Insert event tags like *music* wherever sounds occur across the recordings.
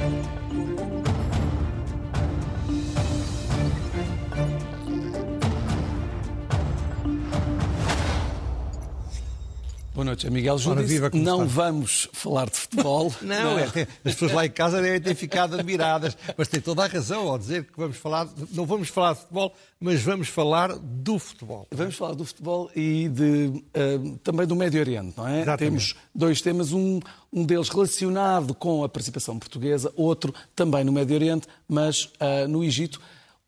うん。Boa noite, Miguel Júnior. Não está? vamos falar de futebol. não, *laughs* não. É, as pessoas lá em casa devem ter ficado admiradas, mas tem toda a razão ao dizer que vamos falar, não vamos falar de futebol, mas vamos falar do futebol. Vamos falar do futebol e de, uh, também do Médio Oriente, não é? Exatamente. Temos dois temas, um, um deles relacionado com a participação portuguesa, outro também no Médio Oriente, mas uh, no Egito,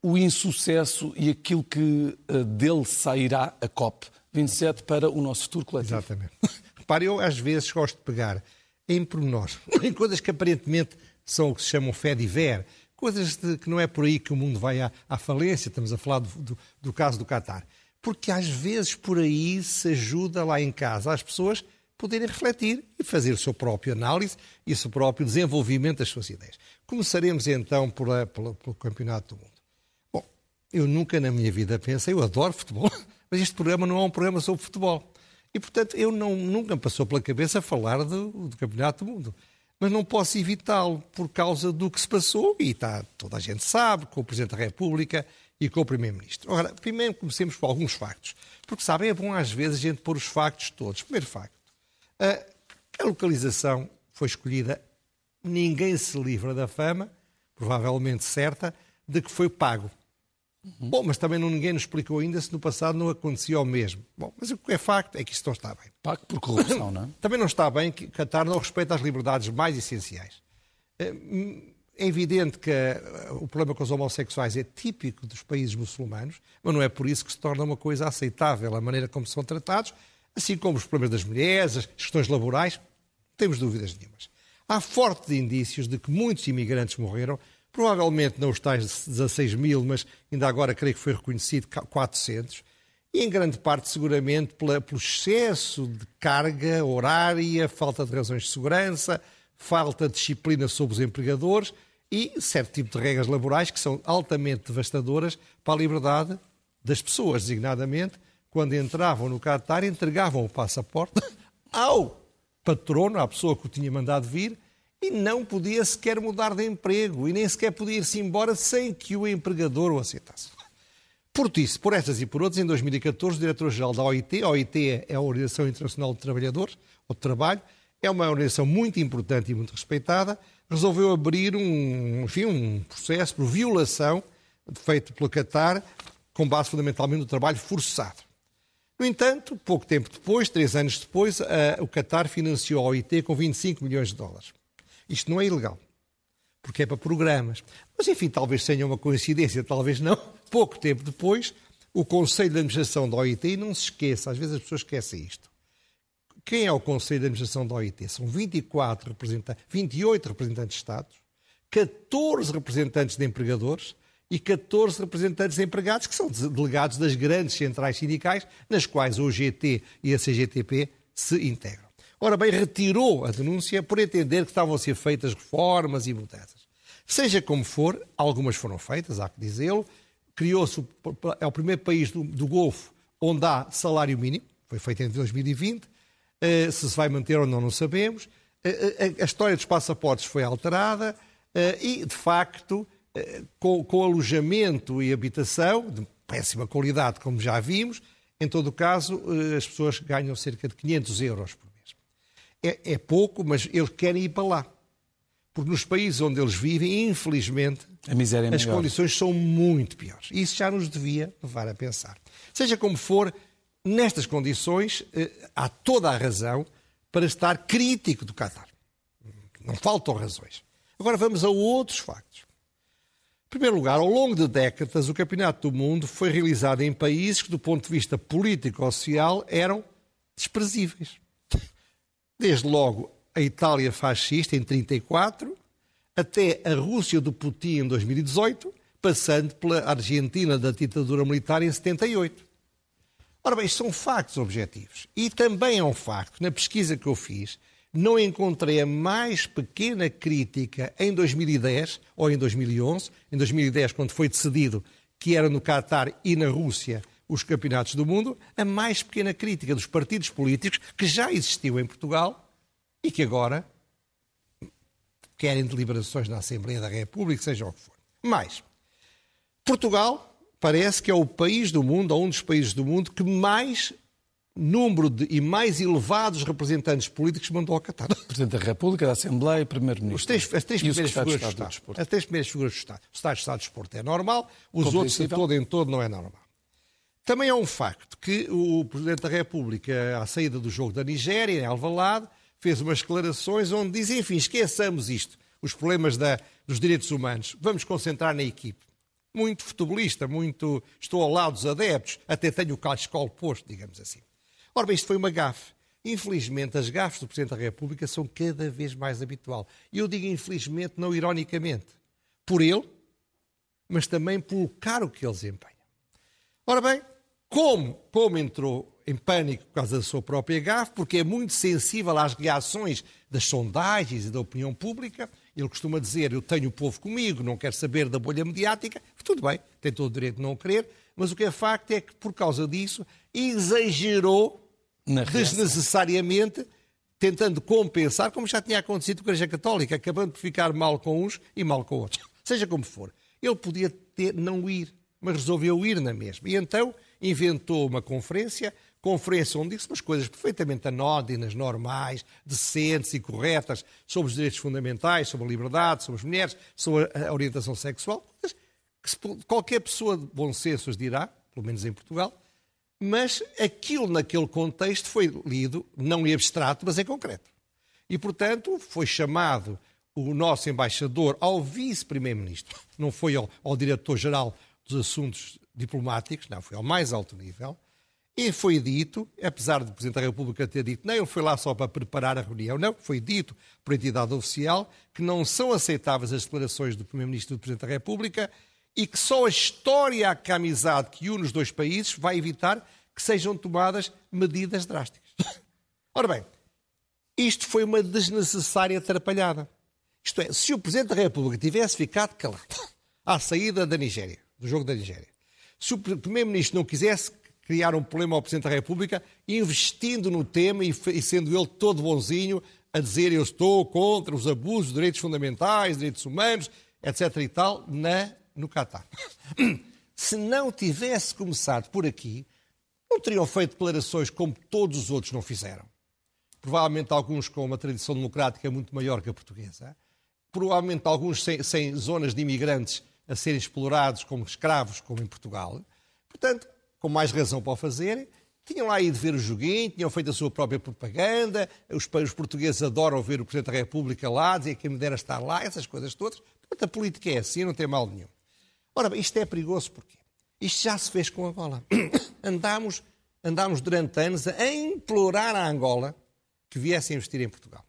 o insucesso e aquilo que uh, dele sairá, a COP 27 para o nosso futuro coletivo. Exatamente. Repare, eu às vezes gosto de pegar em pormenores, *laughs* em coisas que aparentemente são o que se chamam fé de ver, coisas de, que não é por aí que o mundo vai à, à falência, estamos a falar do, do, do caso do Qatar. Porque às vezes por aí se ajuda lá em casa as pessoas poderem refletir e fazer o seu próprio análise e o seu próprio desenvolvimento das suas ideias. Começaremos então por, pelo Campeonato do Mundo. Bom, eu nunca na minha vida pensei, eu adoro futebol, mas este programa não é um programa sobre futebol. E, portanto, eu não, nunca me passou pela cabeça falar do, do Campeonato do Mundo. Mas não posso evitá-lo por causa do que se passou, e está, toda a gente sabe, com o Presidente da República e com o Primeiro-Ministro. Agora, primeiro comecemos por alguns factos. Porque, sabem, é bom às vezes a gente pôr os factos todos. Primeiro facto. A, a localização foi escolhida, ninguém se livra da fama, provavelmente certa, de que foi pago. Uhum. Bom, mas também não, ninguém nos explicou ainda se no passado não acontecia o mesmo. Bom, mas o que é facto é que isto não está bem. Pago por corrupção, não é? *coughs* Também não está bem que Qatar não respeita as liberdades mais essenciais. É, é evidente que eh, o problema com os homossexuais é típico dos países muçulmanos, mas não é por isso que se torna uma coisa aceitável a maneira como são tratados, assim como os problemas das mulheres, as questões laborais, não temos dúvidas nenhumas. Há fortes indícios de que muitos imigrantes morreram provavelmente não os tais 16 mil, mas ainda agora creio que foi reconhecido 400, e em grande parte seguramente pela, pelo excesso de carga horária, falta de razões de segurança, falta de disciplina sobre os empregadores e certo tipo de regras laborais que são altamente devastadoras para a liberdade das pessoas, designadamente, quando entravam no Qatar, entregavam o passaporte *laughs* ao patrono, à pessoa que o tinha mandado vir, e não podia sequer mudar de emprego e nem sequer podia ir-se embora sem que o empregador o aceitasse. Por isso, por estas e por outras, em 2014, o diretor-geral da OIT, a OIT é a Organização Internacional de Trabalhadores, ou de Trabalho, é uma organização muito importante e muito respeitada, resolveu abrir um, enfim, um processo por violação feito pelo Qatar, com base fundamentalmente no trabalho forçado. No entanto, pouco tempo depois, três anos depois, o Qatar financiou a OIT com 25 milhões de dólares. Isto não é ilegal, porque é para programas. Mas, enfim, talvez tenha uma coincidência, talvez não. Pouco tempo depois, o Conselho de Administração da OIT, e não se esqueça, às vezes as pessoas esquecem isto. Quem é o Conselho de Administração da OIT? São 24 representantes, 28 representantes de Estados, 14 representantes de empregadores e 14 representantes de empregados, que são delegados das grandes centrais sindicais, nas quais o GT e a CGTP se integram. Ora bem, retirou a denúncia por entender que estavam a ser feitas reformas e mudanças. Seja como for, algumas foram feitas, há que dizê-lo. Criou-se, é o primeiro país do, do Golfo onde há salário mínimo, foi feito em 2020. Uh, eh, se se vai manter ou não, não sabemos. Uh, a, história dos passaportes foi alterada e, de facto, com, com alojamento e habitação, de péssima qualidade, como já vimos, em todo o caso, as pessoas ganham cerca de 500 euros por é, é pouco, mas eles querem ir para lá. Porque nos países onde eles vivem, infelizmente, é as condições são muito piores. Isso já nos devia levar a pensar. Seja como for, nestas condições, eh, há toda a razão para estar crítico do Qatar. Não faltam razões. Agora vamos a outros factos. Em primeiro lugar, ao longo de décadas, o Campeonato do Mundo foi realizado em países que, do ponto de vista político ou social, eram desprezíveis. Desde logo a Itália fascista em 34, até a Rússia do Putin em 2018, passando pela Argentina da ditadura militar em 78. Ora bem, são factos objetivos. E também é um facto, na pesquisa que eu fiz, não encontrei a mais pequena crítica em 2010 ou em 2011. Em 2010, quando foi decidido que era no Catar e na Rússia os campeonatos do mundo, a mais pequena crítica dos partidos políticos que já existiu em Portugal e que agora querem deliberações na Assembleia da República, seja o que for. Mas, Portugal parece que é o país do mundo, ou um dos países do mundo, que mais número de, e mais elevados representantes políticos mandou ao Qatar. Presidente da República, da Assembleia, Primeiro-Ministro. As três primeiras figuras do Estado. Estado as três primeiras figuras do Estado. O Estado de Estado de Desporto é normal, os outros, de todo em todo, não é normal. Também é um facto que o Presidente da República, à saída do jogo da Nigéria, em Alvalade, fez umas declarações onde diz, enfim, esqueçamos isto, os problemas da, dos direitos humanos, vamos concentrar na equipe. Muito futebolista, muito estou ao lado dos adeptos, até tenho o cachecol posto, digamos assim. Ora bem, isto foi uma gafe. Infelizmente, as gafes do Presidente da República são cada vez mais habitual. E eu digo infelizmente, não ironicamente. Por ele, mas também pelo caro que ele desempenha. Ora bem, como, como entrou em pânico por causa da sua própria gafe, porque é muito sensível às reações das sondagens e da opinião pública, ele costuma dizer: Eu tenho o povo comigo, não quero saber da bolha mediática. Tudo bem, tem todo o direito de não querer, mas o que é facto é que, por causa disso, exagerou desnecessariamente, tentando compensar, como já tinha acontecido com a Igreja Católica, acabando por ficar mal com uns e mal com outros. Seja como for. Ele podia ter não ir, mas resolveu ir na mesma. E então inventou uma conferência, conferência onde disse umas coisas perfeitamente anódinas, normais, decentes e corretas sobre os direitos fundamentais, sobre a liberdade, sobre as mulheres, sobre a orientação sexual, que qualquer pessoa de bom senso dirá, pelo menos em Portugal, mas aquilo naquele contexto foi lido, não em abstrato, mas em concreto. E, portanto, foi chamado o nosso embaixador ao vice-primeiro-ministro, não foi ao, ao diretor-geral dos assuntos diplomáticos, não, foi ao mais alto nível, e foi dito, apesar do Presidente da República ter dito, não, ele foi lá só para preparar a reunião, não, foi dito por entidade oficial que não são aceitáveis as declarações do Primeiro-Ministro e do Presidente da República e que só a história que a amizade que une os dois países vai evitar que sejam tomadas medidas drásticas. *laughs* Ora bem, isto foi uma desnecessária atrapalhada. Isto é, se o Presidente da República tivesse ficado calado à saída da Nigéria, do jogo da Nigéria, se o Primeiro-Ministro não quisesse criar um problema ao Presidente da República, investindo no tema e sendo ele todo bonzinho, a dizer eu estou contra os abusos dos direitos fundamentais, direitos humanos, etc. e tal, na no Catar. *coughs* Se não tivesse começado por aqui, não teriam feito declarações como todos os outros não fizeram. Provavelmente alguns com uma tradição democrática muito maior que a portuguesa. Provavelmente alguns sem, sem zonas de imigrantes a serem explorados como escravos, como em Portugal. Portanto, com mais razão para o fazerem, tinham lá ido ver o joguinho, tinham feito a sua própria propaganda, os, os portugueses adoram ver o Presidente da República lá, dizer que me dera estar lá, essas coisas todas. Portanto, a política é assim, não tem mal nenhum. Ora bem, isto é perigoso porquê? Isto já se fez com Angola. *coughs* Andámos, andámos durante anos a implorar à Angola que viesse a investir em Portugal.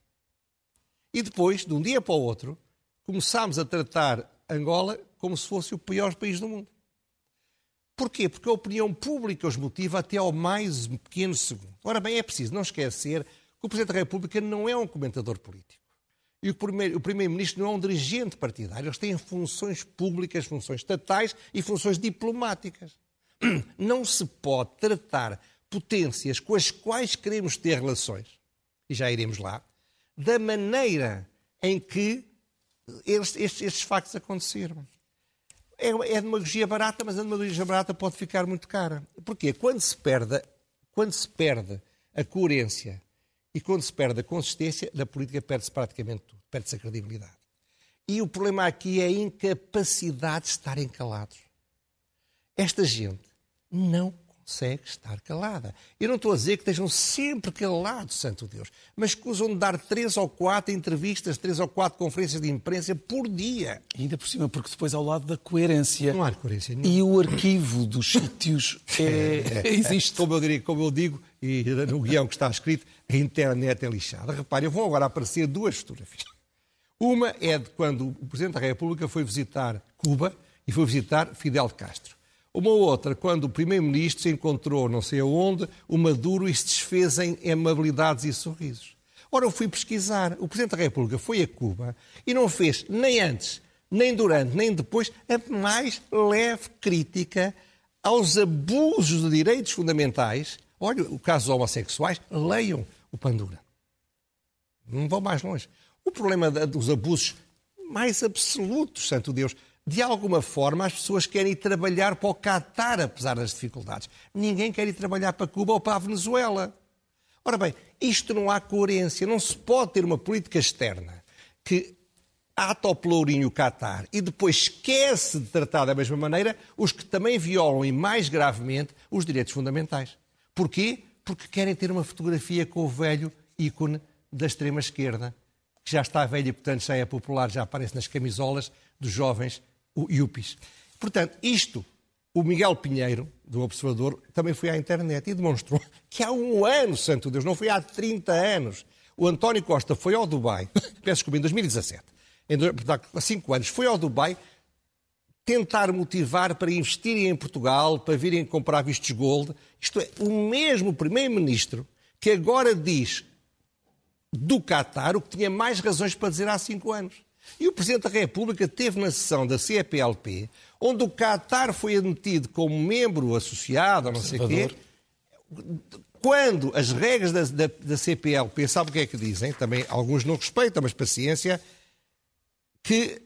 E depois, de um dia para o outro, começámos a tratar Angola como se fosse o pior país do mundo. Porquê? Porque a opinião pública os motiva até ao mais pequeno segundo. Ora bem, é preciso não esquecer que o Presidente da República não é um comentador político. E o Primeiro-Ministro não é um dirigente partidário, eles têm funções públicas, funções estatais e funções diplomáticas. *clears throat* Não se pode tratar potências com as quais queremos ter relações, e já iremos lá, da maneira em que estes, estes factos aconteceram. É, é demagogia barata, mas a demagogia barata pode ficar muito cara. Porquê? Quando se perde, quando se perde a coerência e quando se perde a consistência, na política perde-se praticamente tudo, perde-se a credibilidade. E o problema aqui é a incapacidade de estarem calados. Esta gente não consegue estar calada. Eu não estou a dizer que estejam sempre calados, santo Deus, mas que usam de dar três ou quatro entrevistas, três ou quatro conferências de imprensa por dia. E ainda por cima, porque depois ao lado da coerência. Não há coerência nenhuma. E o arquivo dos sítios *laughs* é, é, existe. Como eu, diria, como eu digo, e no guião que está escrito, a internet é lixada. Repare, vão agora aparecer duas fotografias. Uma é de quando o Presidente da República foi visitar Cuba e foi visitar Fidel Castro. Uma outra, quando o Primeiro-Ministro se encontrou, não sei aonde, o Maduro e se desfez em amabilidades e sorrisos. Ora, eu fui pesquisar. O Presidente da República foi a Cuba e não fez nem antes, nem durante, nem depois a mais leve crítica aos abusos de direitos fundamentais. Olha, o caso dos homossexuais, leiam o Pandura. Não vão mais longe. O problema dos abusos mais absolutos, santo Deus. De alguma forma, as pessoas querem ir trabalhar para o Catar, apesar das dificuldades. Ninguém quer ir trabalhar para Cuba ou para a Venezuela. Ora bem, isto não há coerência. Não se pode ter uma política externa que ata o pelourinho o Qatar e depois esquece de tratar da mesma maneira os que também violam e mais gravemente os direitos fundamentais. Porquê? Porque querem ter uma fotografia com o velho ícone da extrema-esquerda, que já está velho e, portanto, já é popular, já aparece nas camisolas dos jovens yuppies. Portanto, isto, o Miguel Pinheiro, do Observador, também foi à internet e demonstrou que há um ano, santo Deus, não foi há 30 anos, o António Costa foi ao Dubai, *laughs* peço desculpa, em 2017, há cinco anos, foi ao Dubai tentar motivar para investirem em Portugal, para virem comprar vistos gold. Isto é, o mesmo primeiro-ministro que agora diz do Qatar o que tinha mais razões para dizer há cinco anos. E o Presidente da República teve na sessão da CEPLP, onde o Qatar foi admitido como membro associado, ou não sei o quê, quando as regras da, da, da, CPLP, sabe o que é que dizem? Também alguns não respeitam, mas paciência, que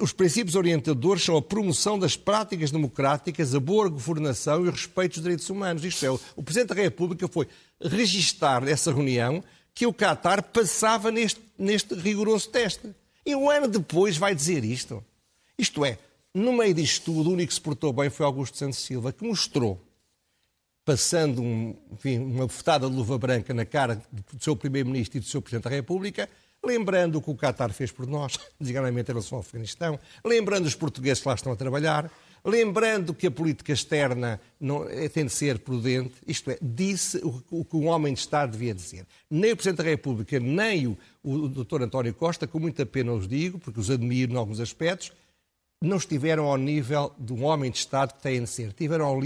os princípios orientadores são a promoção das práticas democráticas, a boa governação e o respeito dos direitos humanos. Isto é, o Presidente da República foi registar nessa reunião que o Qatar passava neste, neste rigoroso teste. E um ano depois vai dizer isto. Isto é, no meio disto tudo, o único que se portou bem foi Augusto Santos Silva, que mostrou, passando um, enfim, uma bofetada de luva branca na cara do seu Primeiro-Ministro e do seu Presidente da República, lembrando o que o Qatar fez por nós, *laughs* designadamente em relação ao Afeganistão, lembrando os portugueses que lá estão a trabalhar, lembrando que a política externa não, é, tem de ser prudente, isto é, disse o, o, que um homem de Estado devia dizer. Nem o Presidente da República, nem o, o Dr. António Costa, com muita pena os digo, porque os admiro em alguns aspectos, não estiveram ao nível de um homem de Estado que têm de ser. Estiveram ao,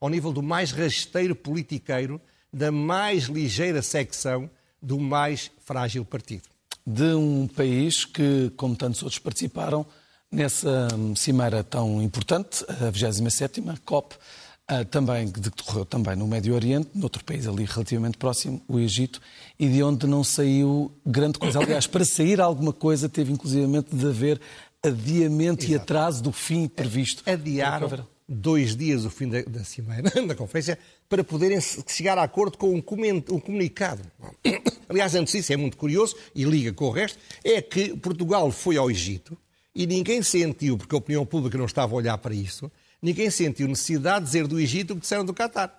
ao nível do mais rasteiro politiqueiro, da mais ligeira secção do mais frágil partido de um país que, como tantos outros, participaram nessa cimeira tão importante, a 27ª COP, ah, também, que decorreu também no Médio Oriente, noutro país ali relativamente próximo, o Egito, e de onde não saiu grande coisa. Aliás, para sair alguma coisa teve inclusivamente de haver adiamento Exato. e atraso do fim previsto. Adiaram dois dias o fim da, da cimeira, *laughs* da conferência, para poderem chegar a acordo com um, um comunicado. *coughs* Aliás, antes disso, é muito curioso, e liga com o resto, é que Portugal foi ao Egito e ninguém sentiu, porque a opinião pública não estava a olhar para isso, ninguém sentiu necessidade de dizer do Egito o que disseram do Qatar.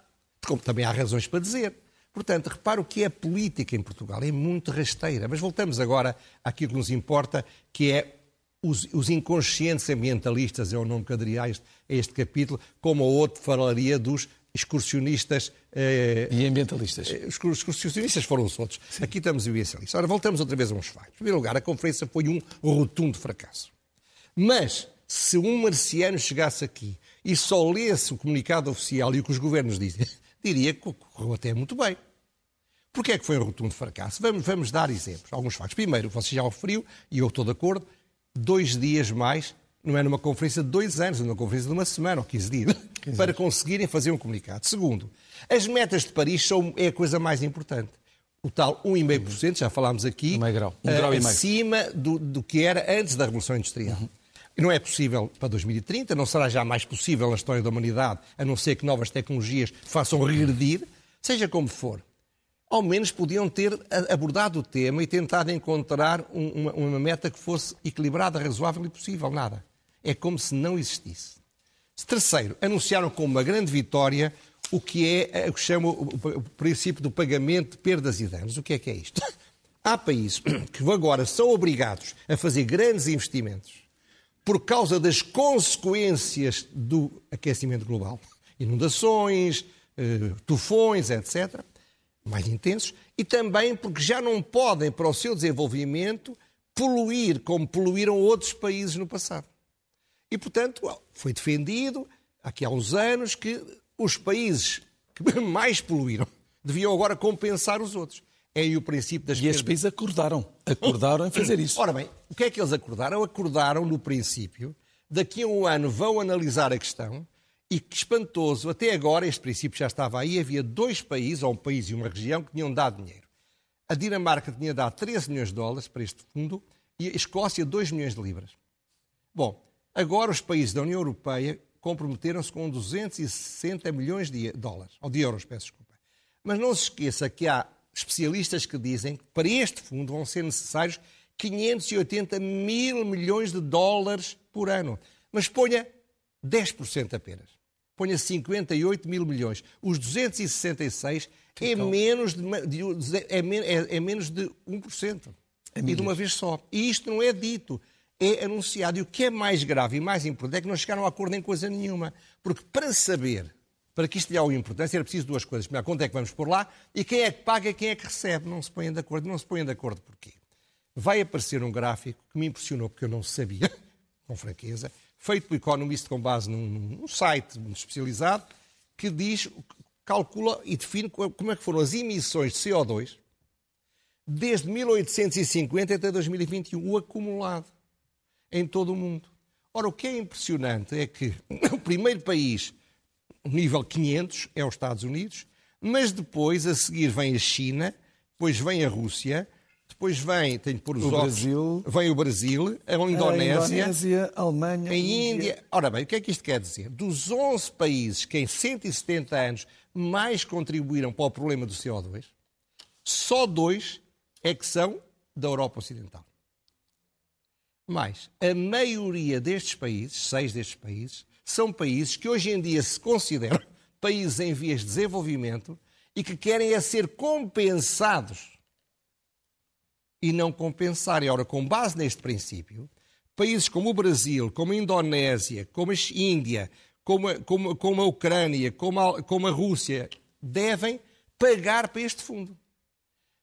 Como também há razões para dizer. Portanto, repara o que é política em Portugal, é muito rasteira. Mas voltamos agora àquilo que nos importa, que é os, os, inconscientes ambientalistas, é o nome que daria a este, a este capítulo, como o outro falaria dos excursionistas. Eh, e ambientalistas. Eh, os excursionistas foram os outros. Sim. Aqui estamos ambientalistas. Ora, voltamos outra vez a uns factos. Em primeiro lugar, a conferência foi um rotundo fracasso. Mas, se um marciano chegasse aqui e só lesse o comunicado oficial e o que os governos dizem, *laughs* diria que correu até muito bem. Porquê é que foi um rotundo fracasso? Vamos, vamos dar exemplos, alguns factos. Primeiro, você já o referiu, e eu estou de acordo, dois dias mais, não é numa conferência de dois anos, é numa conferência de uma semana ou 15 dias, *laughs* 15 para conseguirem fazer um comunicado. Segundo, as metas de Paris são, é a coisa mais importante. O tal 1,5%, já falámos aqui, um grau. Um grau acima do, do, que era antes da Revolução Industrial. Uhum. Não é possível para 2030, não será já mais possível na história da humanidade, a não ser que novas tecnologias façam regredir, seja como for ao menos podiam ter abordado o tema e tentado encontrar uma, uma, meta que fosse equilibrada, razoável e possível. Nada. É como se não existisse. Terceiro, anunciaram como uma grande vitória o que é o que chama o princípio do pagamento de perdas e danos. O que é que é isto? *laughs* Há países que agora são obrigados a fazer grandes investimentos por causa das consequências do aquecimento global, inundações, eh, tufões, etc mais intensos, e também porque já não podem, para o seu desenvolvimento, poluir como poluíram outros países no passado. E, portanto, foi defendido, aqui há uns anos, que os países que *laughs* mais poluíram deviam agora compensar os outros. É aí o princípio das... E estes países acordaram. Acordaram em fazer isso. Ora bem, o que é que eles acordaram? Acordaram no princípio, daqui a um ano vão analisar a questão e que espantoso, até agora este princípio já estava aí, havia dois países, ou um país e uma região, que tinham dado dinheiro. A Dinamarca tinha dado 13 milhões de dólares para este fundo E a Escócia, 2 milhões de libras. Bom, agora os países da União Europeia comprometeram-se com 260 milhões de dólares, ou de euros, peço desculpa. Mas não se esqueça que há especialistas que dizem que para este fundo vão ser necessários 580 mil milhões de dólares por ano. Mas ponha 10% apenas. Ponha 58 mil milhões. Os 266 é menos de, é, é, é menos de 1%. É e de uma vez só. E isto não é dito é anunciado. E o que é mais grave e mais importante é que não chegaram a acordo em coisa nenhuma. Porque para saber, para que isto tenha alguma importância, era preciso duas coisas. Primeiro, quanto é que vamos pôr lá e quem é que paga e quem é que recebe. Não se põem de acordo. Não se põem de acordo porquê? Vai aparecer um gráfico que me impressionou porque eu não sabia, *laughs* com franqueza, feito pelo Economist com base num, num site especializado, que diz, calcula e define como é que foram as emissões de CO2 desde 1850 até 2021, o acumulado em todo o mundo. Ora, o que é impressionante é que *laughs* o primeiro país, nível 500, é os Estados Unidos, mas depois, a seguir, vem a China, depois vem a Rússia, depois vem, tenho que pôr os o óculos, Brasil, vem o Brasil, a Indonésia, a, Indonésia, a Alemanha, a Índia. Ora bem, o que é que isto quer dizer? Dos 11 países que em 170 anos mais contribuíram para o problema do CO2, só dois é que são da Europa Ocidental. Mas a maioria destes países, seis destes países, são países que hoje em dia se consideram *laughs* países em vias de desenvolvimento e que querem é ser compensados e não compensarem. Ora, com base neste princípio, países como o Brasil, como a Indonésia, como a Índia, como a, como, como a Ucrânia, como a, como a Rússia, devem pagar para este fundo.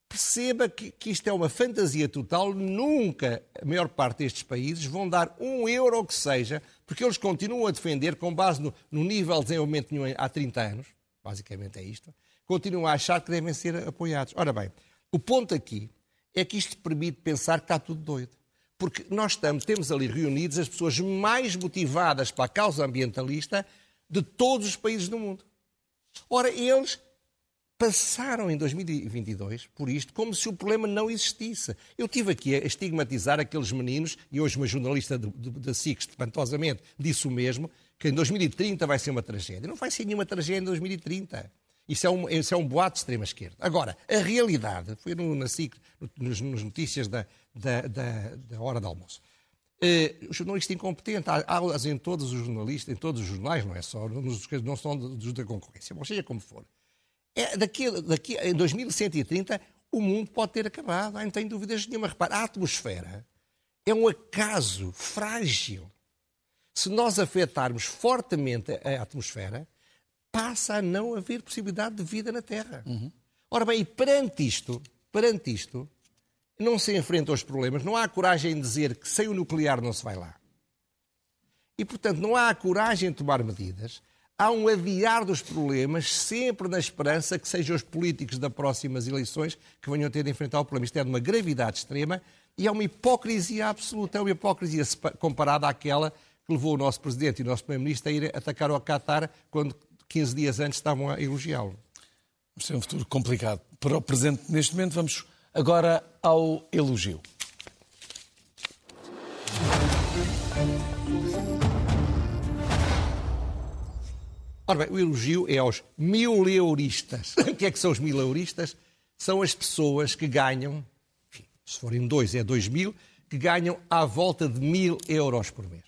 Perceba que, que, isto é uma fantasia total. Nunca a maior parte destes países vão dar um euro que seja, porque eles continuam a defender, com base no, no nível de desenvolvimento há 30 anos, basicamente é isto, continuam a achar que devem ser apoiados. Ora bem, o ponto aqui é que isto permite pensar que está tudo doido. Porque nós estamos, temos ali reunidos as pessoas mais motivadas para a causa ambientalista de todos os países do mundo. Ora, eles passaram em 2022 por isto como se o problema não existisse. Eu tive aqui a estigmatizar aqueles meninos, e hoje uma jornalista da SIC, espantosamente, disse o mesmo, que em 2030 vai ser uma tragédia. Não vai ser nenhuma tragédia em 2030. Isso é um, isso é um boato de extrema-esquerda. Agora, a realidade, foi no, na SIC, nos, notícias da, da, da, da, hora de almoço, uh, jornalista incompetente, há aulas em todos os jornalistas, em todos os jornais, não é só, nos, não são dos da concorrência, bom, seja como for. É, daqui, daqui em 2130 o mundo pode ter acabado, não tem dúvidas nenhuma. Repare, a atmosfera é um acaso frágil. Se nós afetarmos fortemente a atmosfera, passa a não haver possibilidade de vida na Terra. Uhum. Ora bem, e perante isto, perante isto, não se enfrentam os problemas, não há coragem em dizer que sem o nuclear não se vai lá. E, portanto, não há coragem em tomar medidas há um adiar dos problemas, sempre na esperança que sejam os políticos das próximas eleições que venham ter de enfrentar o problema. Isto é de uma gravidade extrema e é uma hipocrisia absoluta, é uma hipocrisia comparada àquela que levou o nosso Presidente e o nosso Primeiro-Ministro a ir atacar o Qatar quando 15 dias antes estavam a elogiá-lo. Isto é um futuro complicado. Para o presente, neste momento, vamos agora ao elogio. Ora bem, o elogio é aos mileuristas. *laughs* o que é que são os mileuristas? São as pessoas que ganham, enfim, se forem dois é dois mil, que ganham à volta de mil euros por mês.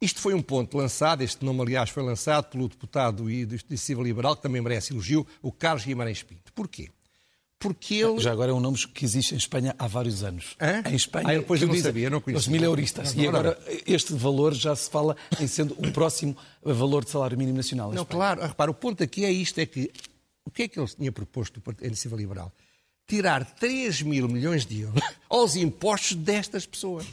Isto foi um ponto lançado, este nome, aliás, foi lançado pelo deputado e do Iniciativa Liberal, que também merece elogio, o Carlos Guimarães Pinto. Porquê? Porque ele... Já agora é um nome que existe em Espanha há vários anos. Hã? Em Espanha... Ah, depois eu não sabia, não conhecia. Os mileuristas. E agora este valor já se fala em sendo o próximo valor de salário mínimo nacional Não, claro. Repara, o ponto aqui é isto, é que... O que é que ele tinha proposto a Iniciativa Liberal? Tirar 3 mil milhões de euros *laughs* aos impostos destas pessoas.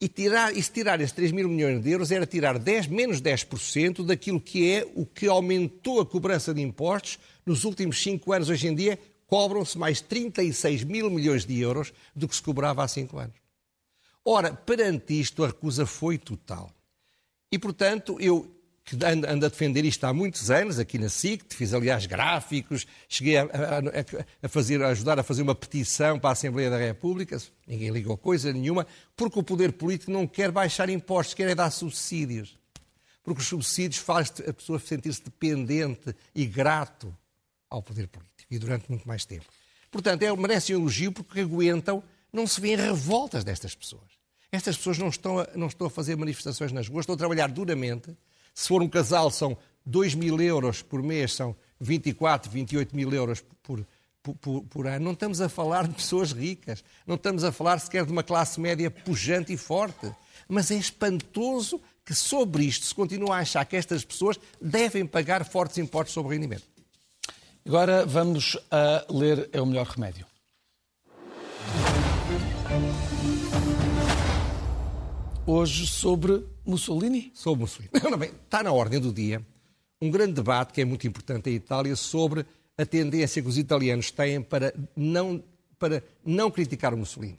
E, tirar, e se tirar esses 3 mil milhões de euros era tirar 10, menos 10% daquilo que é o que aumentou a cobrança de impostos nos últimos 5 anos. Hoje em dia cobram-se mais 36 mil milhões de euros do que se cobrava há 5 anos. Ora, perante isto, a recusa foi total. E, portanto, eu que anda, anda, a defender isto há muitos anos, aqui na SIC, fiz aliás gráficos, cheguei a, a, a, fazer, a ajudar a fazer uma petição para a Assembleia da República, ninguém ligou coisa nenhuma, porque o poder político não quer baixar impostos, quer é dar subsídios. Porque os subsídios fazem a pessoa sentir-se dependente e grato ao poder político, e durante muito mais tempo. Portanto, é, merecem elogio porque aguentam, não se vêem revoltas destas pessoas. Estas pessoas não estão, a, não estão a fazer manifestações nas ruas, estão a trabalhar duramente, se for um casal, são 2 mil euros por mês, são 24, 28 mil euros por, por, por, por, ano. Não estamos a falar de pessoas ricas, não estamos a falar sequer de uma classe média pujante e forte. Mas é espantoso que sobre isto se continua a achar que estas pessoas devem pagar fortes impostos sobre rendimento. Agora vamos a ler É o Melhor Remédio. Hoje sobre Mussolini? Sobre Mussolini. bem, está na ordem do dia um grande debate que é muito importante em Itália sobre a tendência que os italianos têm para não, para não criticar o Mussolini.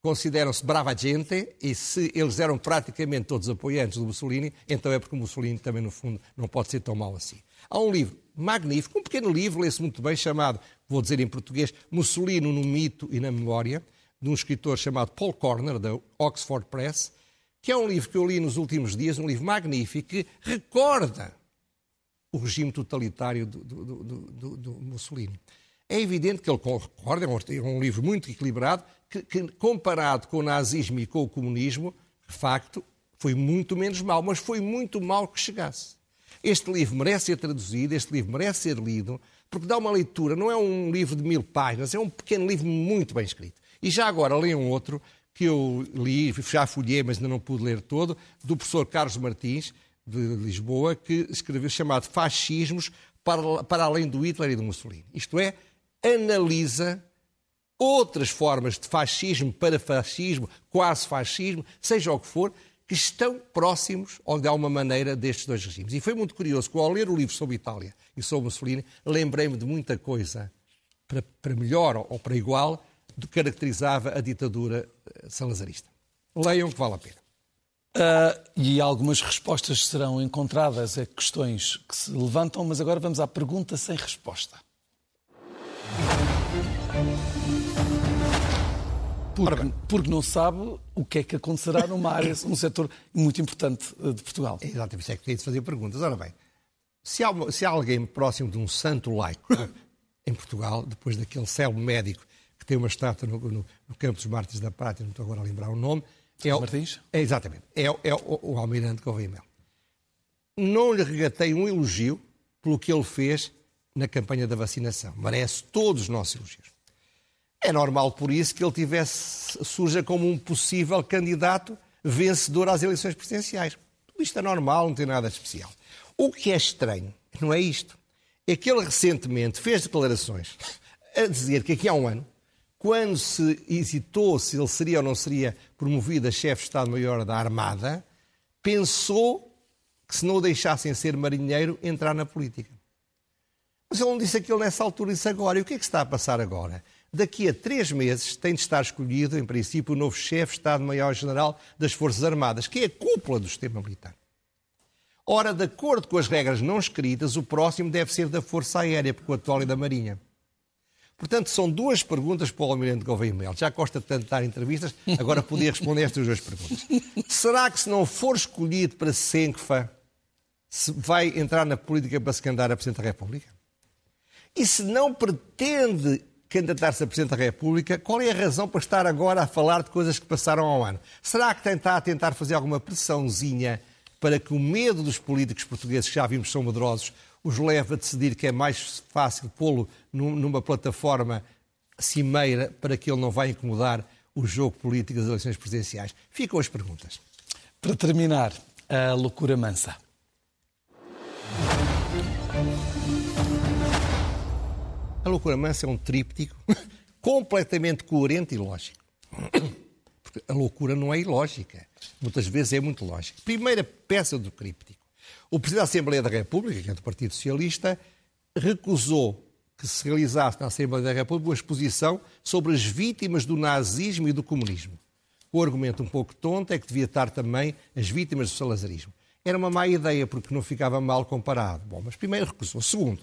Consideram-se brava gente e se eles eram praticamente todos apoiantes do Mussolini, então é porque o Mussolini também, no fundo, não pode ser tão mau assim. Há um livro magnífico, um pequeno livro, lê-se muito bem, chamado, vou dizer em português, Mussolini no mito e na memória, de um escritor chamado Paul Corner, da Oxford Press, que é um livro que eu li nos últimos dias, um livro magnífico, que recorda o regime totalitário do, do, do, do Mussolini. É evidente que ele recorda, é um livro muito equilibrado, que, que, comparado com o nazismo e com o comunismo, de facto, foi muito menos mal, mas foi muito mal que chegasse. Este livro merece ser traduzido, este livro merece ser lido, porque dá uma leitura, não é um livro de mil páginas, é um pequeno livro muito bem escrito. E já agora leiam outro que eu li, já folhei, mas ainda não pude ler todo, do professor Carlos Martins, de Lisboa, que escreveu chamado Fascismos para, para além do Hitler e do Mussolini. Isto é, analisa outras formas de fascismo, para fascismo, quase fascismo, seja o que for, que estão próximos, ou de alguma maneira, destes dois regimes. E foi muito curioso que, ao ler o livro sobre Itália e sobre Mussolini, lembrei-me de muita coisa, para, para melhor ou para igual, caracterizava a ditadura eh, salazarista. Leiam que vale a pena. Uh, e algumas respostas serão encontradas a questões que se levantam, mas agora vamos à pergunta sem resposta. Porque, porque, não sabe o que é que acontecerá numa área, num setor muito importante eh, de Portugal. É exatamente, isso é que queria fazer perguntas. Ora bem, se há, se há alguém próximo de um santo laico em Portugal, depois daquele célebre médico que tem uma estátua no, no, no Campo dos Mártires da Pátria, não estou agora a lembrar o nome. É o, Martins? É, exatamente. É, é o, o Almirante Gouveia Mel. Não lhe regatei um elogio pelo que ele fez na campanha da vacinação. Merece todos os nossos elogios. É normal, por isso, que ele tivesse, surja como um possível candidato vencedor às eleições presidenciais. Tudo isto é normal, não tem nada de especial. O que é estranho não é isto. É que ele recentemente fez declarações a dizer que aqui há um ano quando se hesitou se ele seria ou não seria promovido a chefe de Estado-Maior da Armada, pensou que se não o deixassem ser marinheiro, entrar na política. Mas ele não disse aquilo nessa altura, disse agora. E o que é que está a passar agora? Daqui a três meses tem de estar escolhido, em princípio, o novo chefe de Estado-Maior-General das Forças Armadas, que é a cúpula do sistema militar. Ora, de acordo com as regras não escritas, o próximo deve ser da Força Aérea, porque o atual é da Marinha. Portanto, são duas perguntas para o Almirante Gouveia Melo. Já gosta tanto de dar entrevistas, agora podia responder estas duas perguntas. *laughs* Será que se não for escolhido para Senfa, se vai entrar na política para se candidatar a Presidente da República? E se não pretende candidatar-se a Presidente da República, qual é a razão para estar agora a falar de coisas que passaram há um ano? Será que tentar tentar fazer alguma pressãozinha para que o medo dos políticos portugueses, que já vimos são medrosos, os leva a decidir que é mais fácil pô-lo numa plataforma cimeira para que ele não vá incomodar o jogo político das eleições presidenciais? Ficam as perguntas. Para terminar, a loucura mansa. A loucura mansa é um tríptico *laughs* completamente coerente e lógico. Porque a loucura não é ilógica. Muitas vezes é muito lógica. Primeira peça do tríptico. O Presidente da Assembleia da República, que é do Partido Socialista, recusou que se realizasse na Assembleia da República uma exposição sobre as vítimas do nazismo e do comunismo. O argumento um pouco tonto é que devia estar também as vítimas do salazarismo. era uma má ideia, porque não ficava mal comparado. Bom, mas primeiro recusou. Segundo,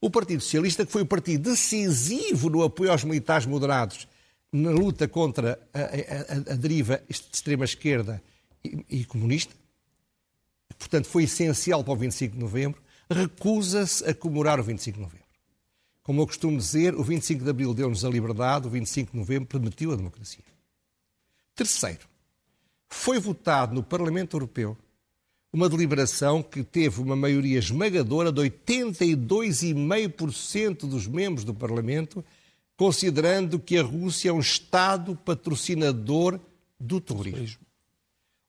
o Partido Socialista, que foi o partido decisivo no apoio aos militares moderados na luta contra a, a, a, deriva de extrema-esquerda e, e comunista, portanto foi essencial para o 25 de novembro, recusa-se a comemorar o 25 de novembro. Como eu costumo dizer, o 25 de abril deu-nos a liberdade, o 25 de novembro permitiu a democracia. Terceiro, foi votado no Parlamento Europeu uma deliberação que teve uma maioria esmagadora de 82,5% dos membros do Parlamento, considerando que a Rússia é um Estado patrocinador do terrorismo.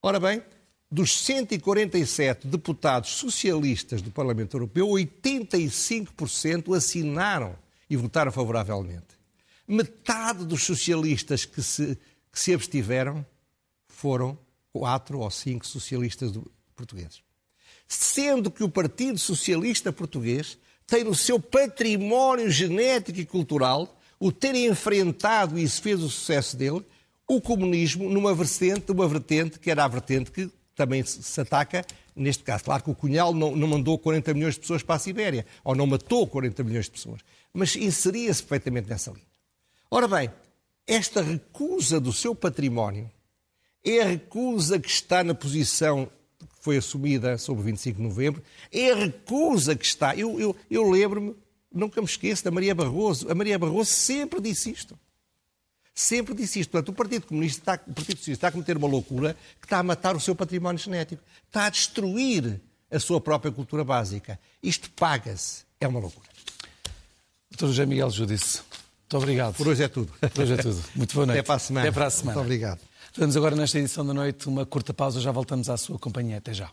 Ora bem, dos 147 deputados socialistas do Parlamento Europeu, 85% assinaram e votaram favoravelmente. Metade dos socialistas que se, que se abstiveram foram quatro ou cinco socialistas portugueses. Sendo que o Partido Socialista Português tem no seu património genético e cultural o ter enfrentado, e isso fez o sucesso dele, o comunismo numa vertente, uma vertente que era a vertente que também se ataca neste caso. Claro que o Cunhal não, não, mandou 40 milhões de pessoas para a Sibéria, ou não matou 40 milhões de pessoas, mas inseria-se perfeitamente nessa linha. Ora bem, esta recusa do seu património é a recusa que está na posição que foi assumida sobre o 25 de novembro, é a recusa que está. Eu, eu, eu lembro-me, nunca me esqueço, da Maria Barroso. A Maria Barroso sempre disse isto. Sempre disse isto. Portanto, o Partido Comunista está, o Partido Socialista está a cometer uma loucura que está a matar o seu património genético. Está a destruir a sua própria cultura básica. Isto paga-se. É uma loucura. Dr. José Miguel Judice, muito obrigado. Por hoje é tudo. Por hoje é tudo. Muito boa noite. Até para a semana. Até para a semana. Muito obrigado. Fazemos agora nesta edição da noite uma curta pausa. Já voltamos à sua companhia. Até já.